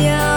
Yeah.